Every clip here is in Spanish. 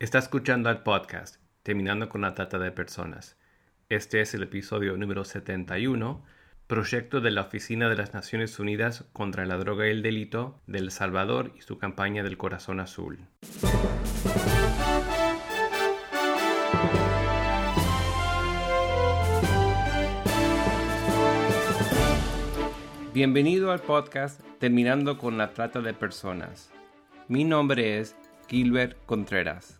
Está escuchando el podcast Terminando con la Trata de Personas. Este es el episodio número 71, proyecto de la Oficina de las Naciones Unidas contra la Droga y el Delito de El Salvador y su campaña del Corazón Azul. Bienvenido al podcast Terminando con la Trata de Personas. Mi nombre es Gilbert Contreras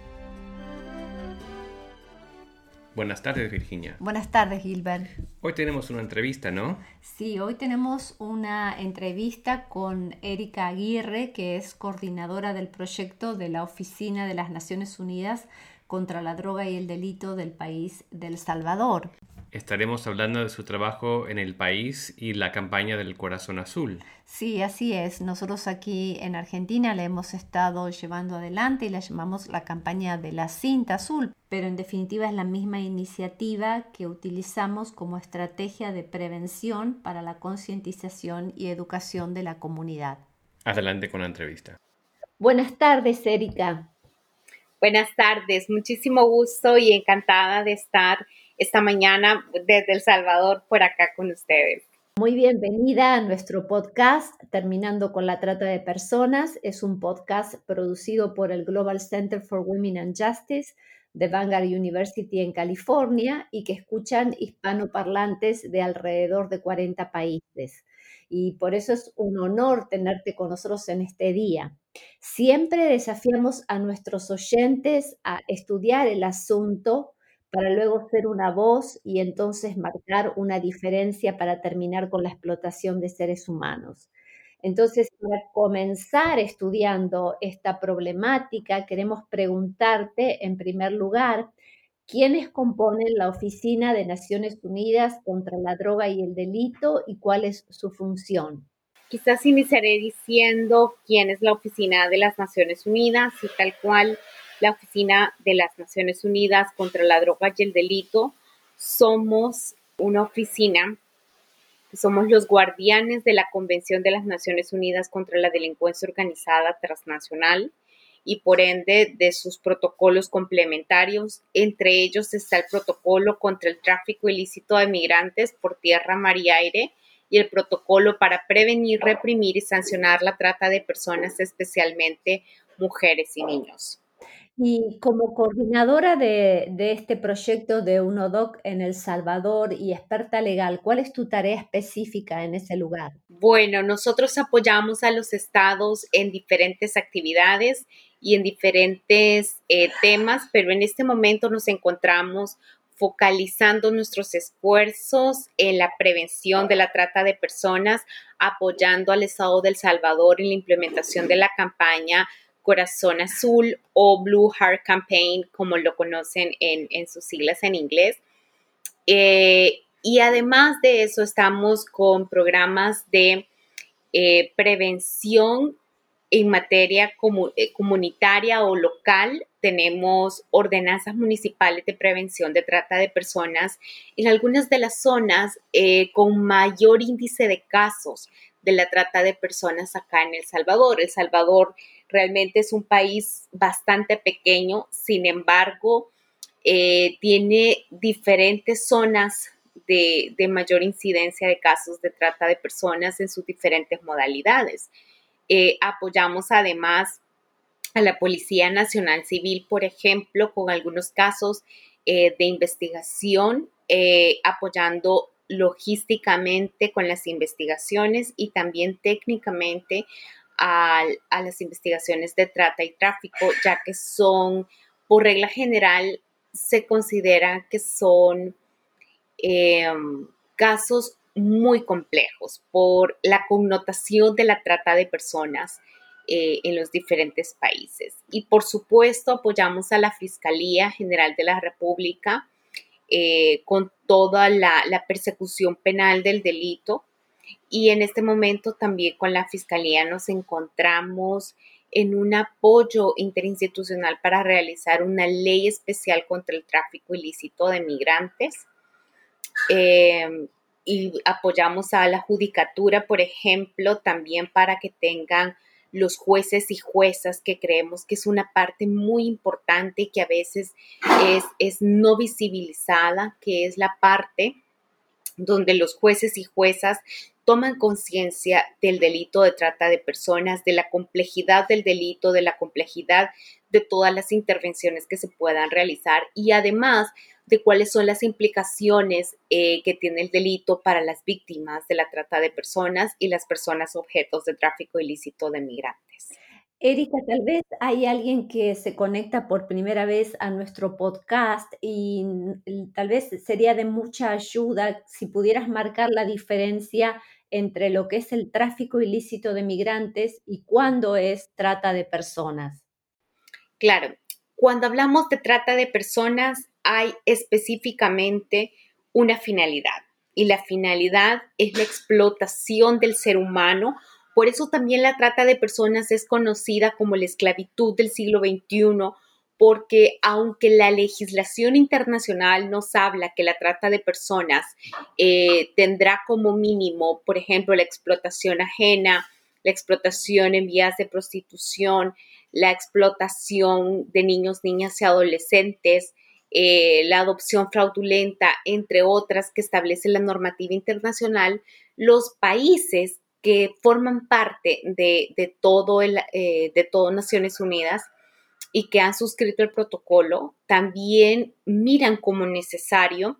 Buenas tardes, Virginia. Buenas tardes, Gilbert. Hoy tenemos una entrevista, ¿no? Sí, hoy tenemos una entrevista con Erika Aguirre, que es coordinadora del proyecto de la Oficina de las Naciones Unidas contra la Droga y el Delito del país del Salvador. Estaremos hablando de su trabajo en el país y la campaña del Corazón Azul. Sí, así es. Nosotros aquí en Argentina la hemos estado llevando adelante y la llamamos la campaña de la cinta azul, pero en definitiva es la misma iniciativa que utilizamos como estrategia de prevención para la concientización y educación de la comunidad. Adelante con la entrevista. Buenas tardes, Erika. Buenas tardes, muchísimo gusto y encantada de estar esta mañana desde El Salvador por acá con ustedes. Muy bienvenida a nuestro podcast Terminando con la Trata de Personas. Es un podcast producido por el Global Center for Women and Justice de Vanguard University en California y que escuchan hispanoparlantes de alrededor de 40 países. Y por eso es un honor tenerte con nosotros en este día. Siempre desafiamos a nuestros oyentes a estudiar el asunto para luego ser una voz y entonces marcar una diferencia para terminar con la explotación de seres humanos. Entonces, para comenzar estudiando esta problemática, queremos preguntarte, en primer lugar, ¿quiénes componen la Oficina de Naciones Unidas contra la Droga y el Delito y cuál es su función? Quizás iniciaré diciendo quién es la Oficina de las Naciones Unidas y tal cual la Oficina de las Naciones Unidas contra la Droga y el Delito. Somos una oficina, somos los guardianes de la Convención de las Naciones Unidas contra la Delincuencia Organizada Transnacional y por ende de sus protocolos complementarios. Entre ellos está el protocolo contra el tráfico ilícito de migrantes por tierra, mar y aire y el protocolo para prevenir, reprimir y sancionar la trata de personas, especialmente mujeres y niños. Y como coordinadora de, este proyecto de UNODOC en El Salvador y experta legal, ¿cuál es tu tarea específica en ese lugar? Bueno, nosotros apoyamos a los estados en diferentes actividades y en diferentes eh, temas, pero en este momento nos encontramos focalizando nuestros esfuerzos en la prevención de la trata de personas, apoyando al Estado del Salvador en la implementación de la campaña Corazón Azul o Blue Heart Campaign, como lo conocen en, sus siglas en inglés. Eh, y además de eso, estamos con programas de eh, prevención en materia eh, comunitaria o local. Tenemos ordenanzas municipales de prevención de trata de personas en algunas de las zonas con mayor índice de casos de la trata de personas acá en El Salvador. El Salvador realmente es un país bastante pequeño, sin embargo, eh, tiene diferentes zonas de, mayor incidencia de casos de trata de personas en sus diferentes modalidades. Eh, apoyamos además a la Policía Nacional Civil, por ejemplo, con algunos casos eh, de investigación, apoyando logísticamente con las investigaciones y también técnicamente a, las investigaciones de trata y tráfico, ya que son, por regla general, se considera que son em, casos muy complejos por la connotación de la trata de personas eh, en los diferentes países. Y por supuesto apoyamos a la Fiscalía General de la República eh, con toda la, persecución penal del delito y en este momento también con la Fiscalía nos encontramos en un apoyo interinstitucional para realizar una ley especial contra el tráfico ilícito de migrantes. Eh, y apoyamos a la judicatura, por ejemplo, también para que tengan los jueces y juezas, que creemos que es una parte muy importante que a veces es, es no visibilizada, que es la parte donde los jueces y juezas toman conciencia del delito de trata de personas, de la complejidad del delito, de la complejidad de todas las intervenciones que se puedan realizar y además de cuáles son las implicaciones eh, que tiene el delito para las víctimas de la trata de personas y las personas objetos de tráfico ilícito de migrantes. Erika, tal vez hay alguien que se conecta por primera vez a nuestro podcast y tal vez sería de mucha ayuda si pudieras marcar la diferencia entre lo que es el tráfico ilícito de migrantes y cuándo es trata de personas. Claro, cuando hablamos de trata de personas hay específicamente una finalidad y la finalidad es la explotación del ser humano por eso también la trata de personas es conocida como la esclavitud del siglo XXI, porque aunque la legislación internacional nos habla que la trata de personas eh, tendrá como mínimo, por ejemplo, la explotación ajena, la explotación en vías de prostitución, la explotación de niños, niñas y adolescentes, eh, la adopción fraudulenta, entre otras que establece la normativa internacional, los países que forman parte de, todo, el, eh, de todo Naciones Unidas y que han suscrito el protocolo, también miran como necesario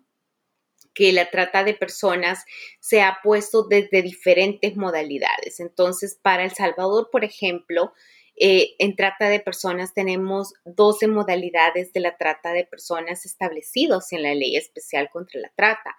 que la trata de personas se ha puesto desde diferentes modalidades. Entonces, para El Salvador, por ejemplo, eh, en trata de personas tenemos 12 modalidades de la trata de personas establecidos en la ley especial contra la trata,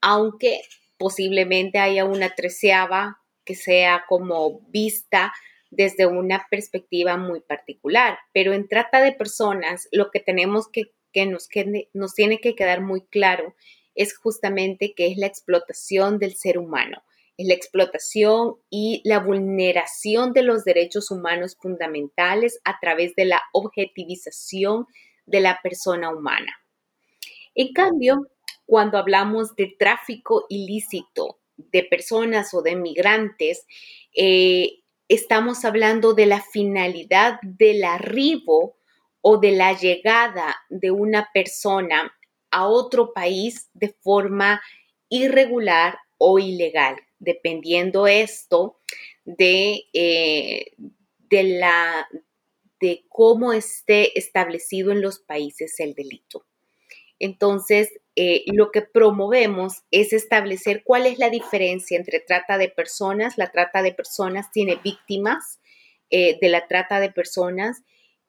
aunque posiblemente haya una treceava que sea como vista desde una perspectiva muy particular. Pero en trata de personas, lo que tenemos que, que nos, que nos tiene que quedar muy claro es justamente que es la explotación del ser humano, es la explotación y la vulneración de los derechos humanos fundamentales a través de la objetivización de la persona humana. En cambio, cuando hablamos de tráfico ilícito de personas o de migrantes, eh, estamos hablando de la finalidad del arribo o de la llegada de una persona a otro país de forma irregular o ilegal, dependiendo esto de, eh, de, la, de cómo esté establecido en los países el delito. Entonces, eh, lo que promovemos es establecer cuál es la diferencia entre trata de personas. La trata de personas tiene víctimas eh, de la trata de personas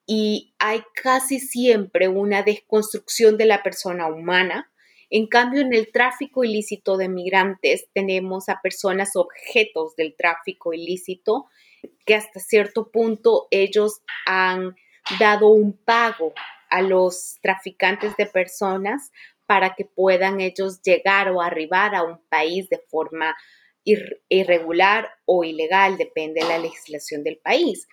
y hay casi siempre una desconstrucción de la persona humana. En cambio, en el tráfico ilícito de migrantes tenemos a personas objetos del tráfico ilícito que hasta cierto punto ellos han dado un pago a los traficantes de personas para que puedan ellos llegar o arribar a un país de forma irregular o ilegal, depende de la legislación del país.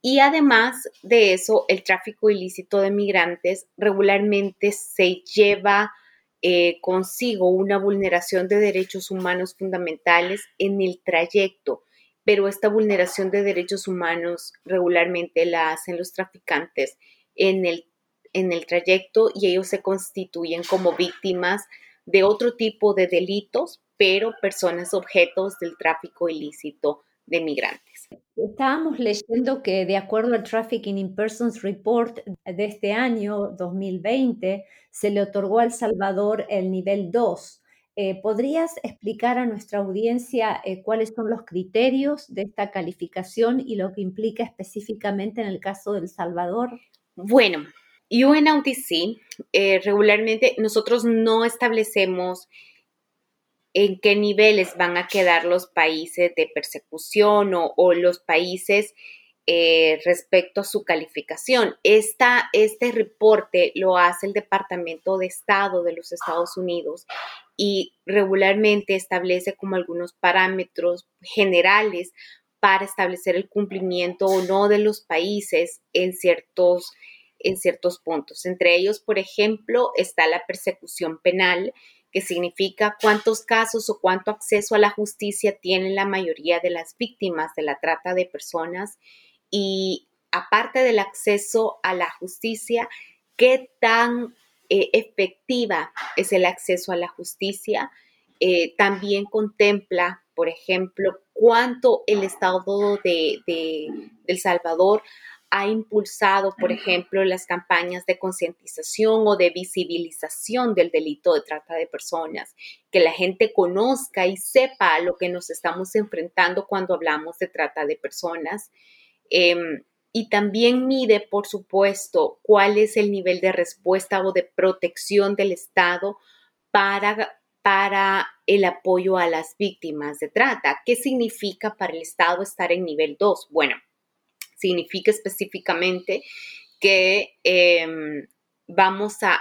Y además de eso, el tráfico ilícito de migrantes regularmente se lleva eh, consigo una vulneración de derechos humanos fundamentales en el trayecto, pero esta vulneración de derechos humanos regularmente la hacen los traficantes en el en el trayecto y ellos se constituyen como víctimas de otro tipo de delitos, pero personas objetos del tráfico ilícito de migrantes. Estábamos leyendo que de acuerdo al Trafficking in Persons Report de este año 2020, se le otorgó a El Salvador el nivel 2. Eh, ¿Podrías explicar a nuestra audiencia eh, cuáles son los criterios de esta calificación y lo que implica específicamente en el caso de El Salvador? Bueno, UNODC, eh, regularmente nosotros no establecemos en qué niveles van a quedar los países de persecución o, los países eh, respecto a su calificación. este reporte lo hace el Departamento de Estado de los Estados Unidos y regularmente establece como algunos parámetros generales para establecer el cumplimiento o no de los países en ciertos, en ciertos puntos. Entre ellos, por ejemplo, está la persecución penal, que significa cuántos casos o cuánto acceso a la justicia tienen la mayoría de las víctimas de la trata de personas y aparte del acceso a la justicia, qué tan eh, efectiva es el acceso a la justicia. Eh, también contempla, por ejemplo, cuánto el Estado de, de, El Salvador ha impulsado, por ejemplo, las campañas de concientización o de visibilización del delito de trata de personas, que la gente conozca y sepa a lo que nos estamos enfrentando cuando hablamos de trata de personas. Em, y también mide, por supuesto, cuál es el nivel de respuesta o de protección del Estado para, para el apoyo a las víctimas de trata. ¿Qué significa para el Estado estar en nivel 2? Bueno, significa específicamente que em, vamos a,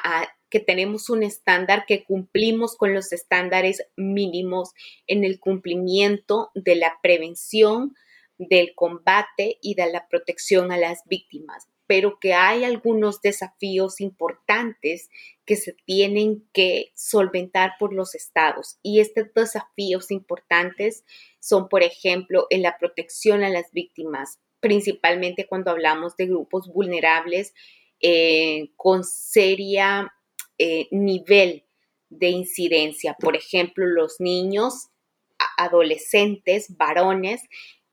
que tenemos un estándar, que cumplimos con los estándares mínimos en el cumplimiento de la prevención, del combate y de la protección a las víctimas, pero que hay algunos desafíos importantes que se tienen que solventar por los estados. Y estos desafíos importantes son, por ejemplo, en la protección a las víctimas, principalmente cuando hablamos de grupos vulnerables eh, con seria eh, nivel de incidencia. Por ejemplo, los niños, adolescentes, varones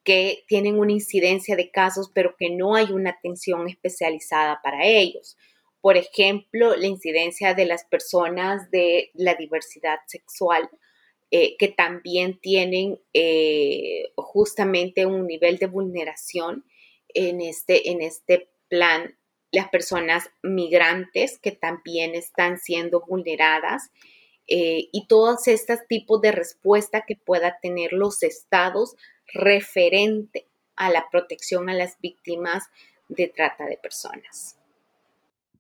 que tienen una incidencia de casos, pero que no hay una atención especializada para ellos. Por ejemplo, la incidencia de las personas de la diversidad sexual, eh, que también tienen eh, justamente un nivel de vulneración en este, en este plan. Las personas migrantes que también están siendo vulneradas eh, y todos estos tipos de respuesta que pueda tener los estados referente a la protección a las víctimas de trata de personas.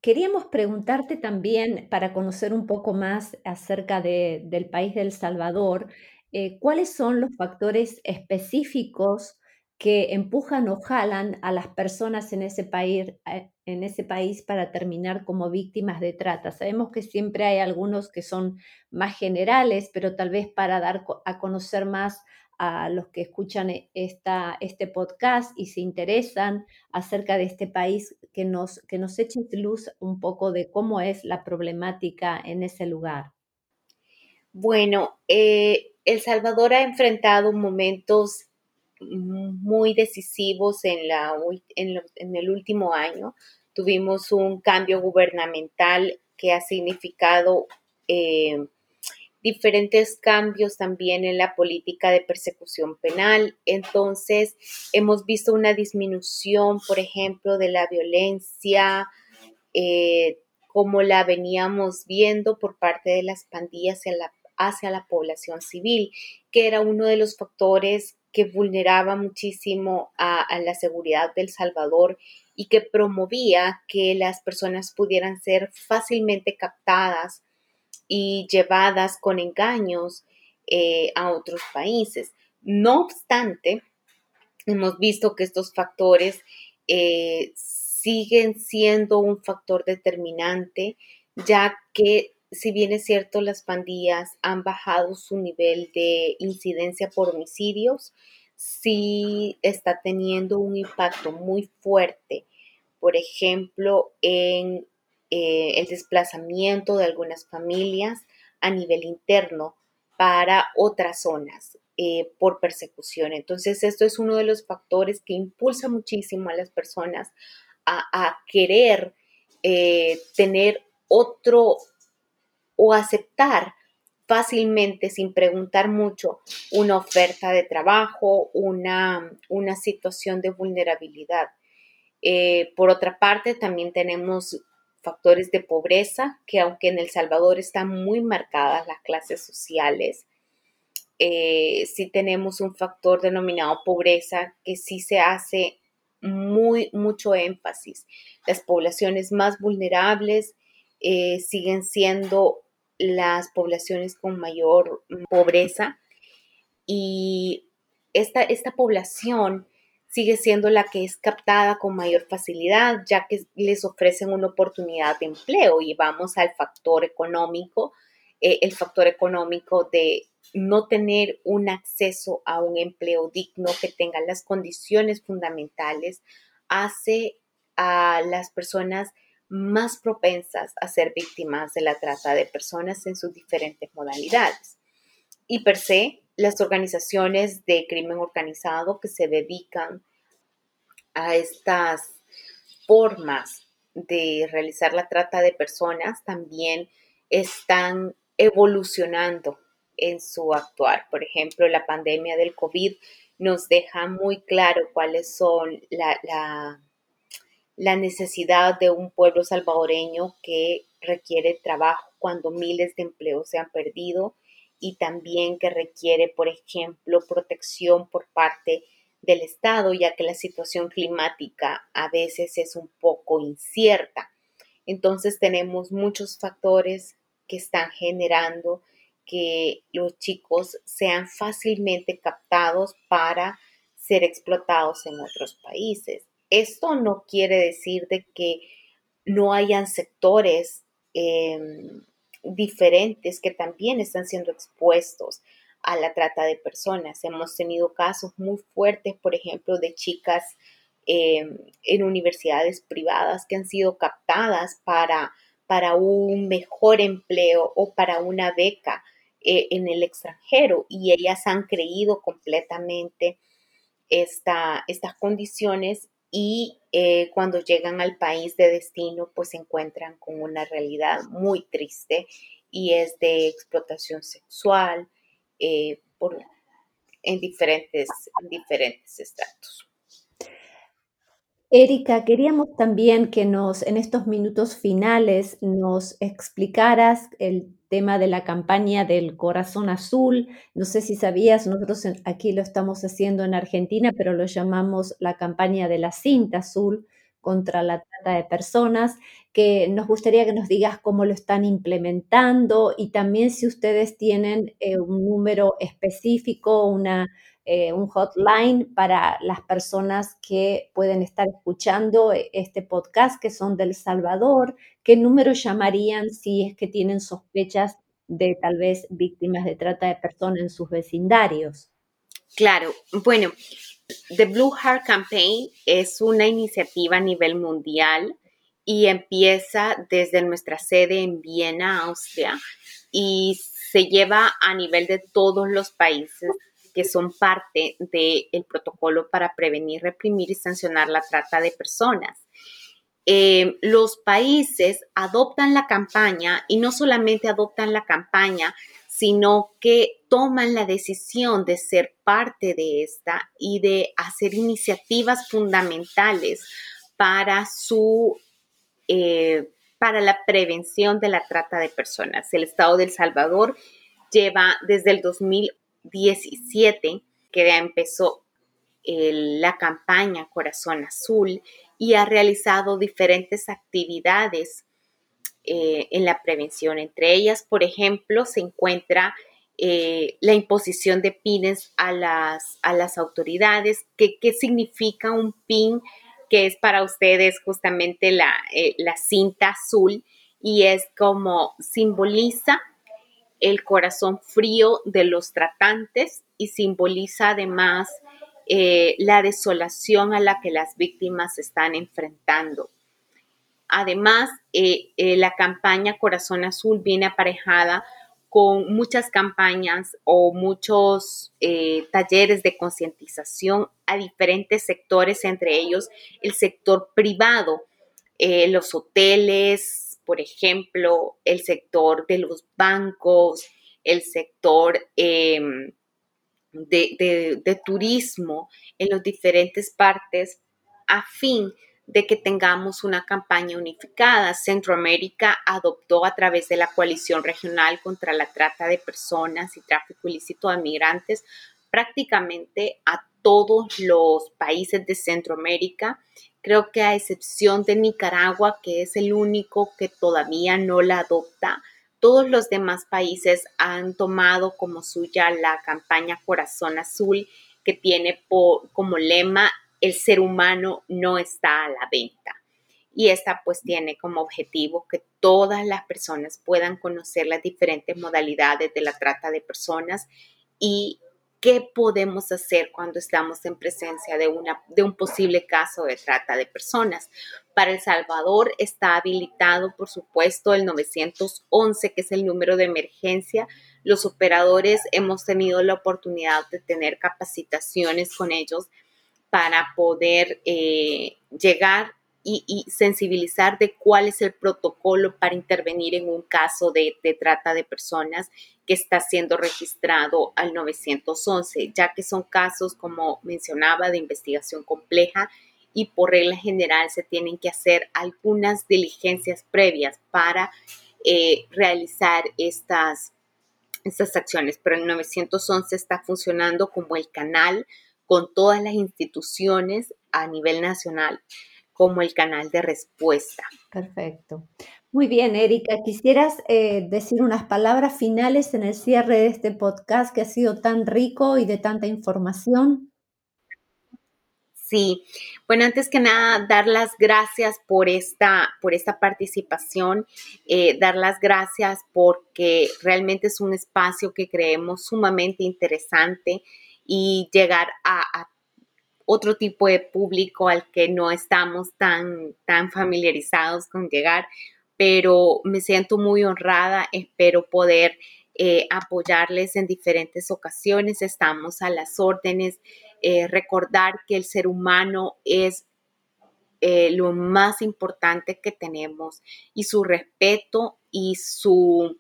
Queríamos preguntarte también, para conocer un poco más acerca del país de El Salvador, eh, ¿cuáles son los factores específicos que empujan o jalan a las personas eh, en ese país para terminar como víctimas de trata. Sabemos que siempre hay algunos que son más generales, pero tal vez para dar a conocer más a los que escuchan e, esta, este podcast y se interesan acerca de este país, que nos, que nos echen luz un poco de cómo es la problemática en ese lugar. Bueno, eh, El Salvador ha enfrentado momentos muy decisivos en, la, en, el último año. Tuvimos un cambio gubernamental que ha significado eh, diferentes cambios también en la política de persecución penal. Entonces, hemos visto una disminución, por ejemplo, de la violencia, eh, como la veníamos viendo por parte de las pandillas hacia la, hacia la población civil, que era uno de los factores que vulneraba muchísimo a, la seguridad del Salvador y que promovía que las personas pudieran ser fácilmente captadas y llevadas con engaños eh, a otros países. No obstante, hemos visto que estos factores eh, siguen siendo un factor determinante, ya que si bien es cierto, las pandillas han bajado su nivel de incidencia por homicidios, sí está teniendo un impacto muy fuerte, por ejemplo, en eh, el desplazamiento de algunas familias a nivel interno para otras zonas eh, por persecución. Entonces, esto es uno de los factores que impulsa muchísimo a las personas a, querer eh, tener otro o aceptar fácilmente, sin preguntar mucho, una oferta de trabajo, una, una situación de vulnerabilidad. Por otra parte, también tenemos factores de pobreza, que aunque en El Salvador están muy marcadas las clases sociales, eh, sí tenemos un factor denominado pobreza que sí se hace muy, mucho énfasis. Las poblaciones más vulnerables eh, siguen siendo las poblaciones con mayor pobreza y esta, esta población sigue siendo la que es captada con mayor facilidad, ya que les ofrecen una oportunidad de empleo y vamos al factor económico, eh, el factor económico de no tener un acceso a un empleo digno que tenga las condiciones fundamentales hace a las personas más propensas a ser víctimas de la trata de personas en sus diferentes modalidades. Y per se, las organizaciones de crimen organizado que se dedican a estas formas de realizar la trata de personas también están evolucionando en su actuar. Por ejemplo, la pandemia del COVID nos deja muy claro cuáles son la, la, la necesidad de un pueblo salvadoreño que requiere trabajo cuando miles de empleos se han perdido y también que requiere, por ejemplo, protección por parte del Estado, ya que la situación climática a veces es un poco incierta. Entonces tenemos muchos factores que están generando que los chicos sean fácilmente captados para ser explotados en otros países. Esto no quiere decir de que no hayan sectores em, diferentes que también están siendo expuestos a la trata de personas. Hemos tenido casos muy fuertes, por ejemplo, de chicas em, en universidades privadas que han sido captadas para, para un mejor empleo o para una beca eh, en el extranjero y ellas han creído completamente esta, estas condiciones y eh, cuando llegan al país de destino pues se encuentran con una realidad muy triste y es de explotación sexual eh, en, diferentes, en diferentes estratos. Erika, queríamos también que nos, en estos minutos finales, nos explicaras el tema de la campaña del corazón azul. No sé si sabías, nosotros aquí lo estamos haciendo en Argentina, pero lo llamamos la campaña de la cinta azul contra la trata de personas, que nos gustaría que nos digas cómo lo están implementando y también si ustedes tienen eh, un número específico, una eh, un hotline para las personas que pueden estar escuchando este podcast, que son del Salvador. ¿Qué número llamarían si es que tienen sospechas de tal vez víctimas de trata de personas en sus vecindarios? Claro, bueno, The Blue Heart Campaign es una iniciativa a nivel mundial y empieza desde nuestra sede en Viena, Austria, y se lleva a nivel de todos los países que son parte del protocolo para prevenir, reprimir y sancionar la trata de personas. Eh, los países adoptan la campaña y no solamente adoptan la campaña, sino que toman la decisión de ser parte de esta y de hacer iniciativas fundamentales para su eh, para la prevención de la trata de personas. El Estado de El Salvador lleva desde el 2000 17, que ya empezó la campaña Corazón Azul y ha realizado diferentes actividades eh, en la prevención. Entre ellas, por ejemplo, se encuentra eh, la imposición de pines a las, a las autoridades. ¿Qué, significa un pin? Que es para ustedes justamente la, eh, la cinta azul y es como simboliza el corazón frío de los tratantes y simboliza además eh, la desolación a la que las víctimas están enfrentando. Además, eh, eh, la campaña Corazón Azul viene aparejada con muchas campañas o muchos talleres de concientización a diferentes sectores, entre ellos el sector privado, los hoteles, por ejemplo, el sector de los bancos, el sector em, de, turismo en las diferentes partes, a fin de que tengamos una campaña unificada. Centroamérica adoptó a través de la coalición regional contra la trata de personas y tráfico ilícito de migrantes prácticamente a todos los países de Centroamérica Creo que a excepción de Nicaragua, que es el único que todavía no la adopta, todos los demás países han tomado como suya la campaña Corazón Azul, que tiene como lema el ser humano no está a la venta. Y esta pues tiene como objetivo que todas las personas puedan conocer las diferentes modalidades de la trata de personas y qué podemos hacer cuando estamos en presencia de, una, de un posible caso de trata de personas. Para El Salvador está habilitado, por supuesto, el 911, que es el número de emergencia. Los operadores hemos tenido la oportunidad de tener capacitaciones con ellos para poder eh, llegar y, sensibilizar de cuál es el protocolo para intervenir en un caso de, trata de personas que está siendo registrado al 911, ya que son casos, como mencionaba, de investigación compleja y por regla general se tienen que hacer algunas diligencias previas para eh, realizar estas, estas acciones. Pero el 911 está funcionando como el canal con todas las instituciones a nivel nacional como el canal de respuesta. Perfecto. Muy bien, Erika, ¿quisieras eh, decir unas palabras finales en el cierre de este podcast que ha sido tan rico y de tanta información? Sí, bueno, antes que nada, dar las gracias por esta, por esta participación, eh, dar las gracias porque realmente es un espacio que creemos sumamente interesante y llegar a, a otro tipo de público al que no estamos tan, tan familiarizados con llegar, pero me siento muy honrada, espero poder eh, apoyarles en diferentes ocasiones, estamos a las órdenes, eh, recordar que el ser humano es eh, lo más importante que tenemos y su respeto y su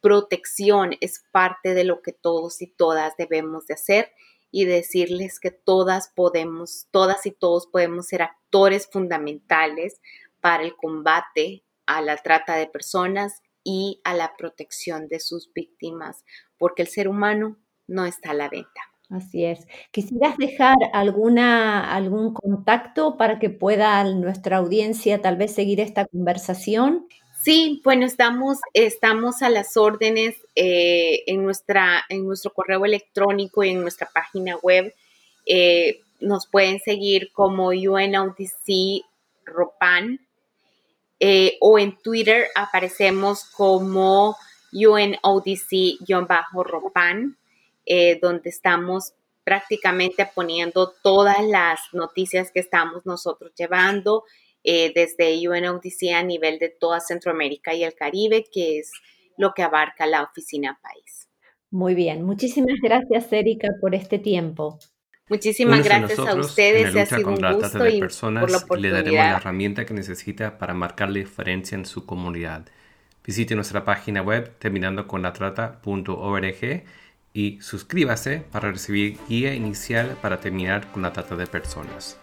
protección es parte de lo que todos y todas debemos de hacer y decirles que todas podemos, todas y todos podemos ser actores fundamentales para el combate a la trata de personas y a la protección de sus víctimas, porque el ser humano no está a la venta. Así es. ¿Quisieras dejar alguna, algún contacto para que pueda nuestra audiencia tal vez seguir esta conversación? Sí, bueno, estamos, estamos a las órdenes eh, en, nuestra, en nuestro correo electrónico y en nuestra página web. Eh, nos pueden seguir como UNODC Ropan eh, o en Twitter aparecemos como UNODC-Ropan, donde estamos prácticamente poniendo todas las noticias que estamos nosotros llevando eh, desde UNODC a nivel de toda Centroamérica y el Caribe, que es lo que abarca la oficina país. Muy bien, muchísimas gracias Erika por este tiempo. Muchísimas gracias a ustedes, ha sido un gusto y por la Le daremos la herramienta que necesita para marcar la diferencia en su comunidad. Visite nuestra página web terminando con la trata.org y suscríbase para recibir guía inicial para terminar con la trata de personas.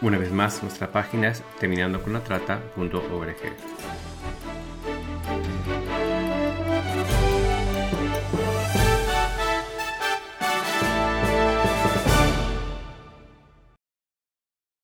Una vez más, nuestra página es terminando con la trata.org.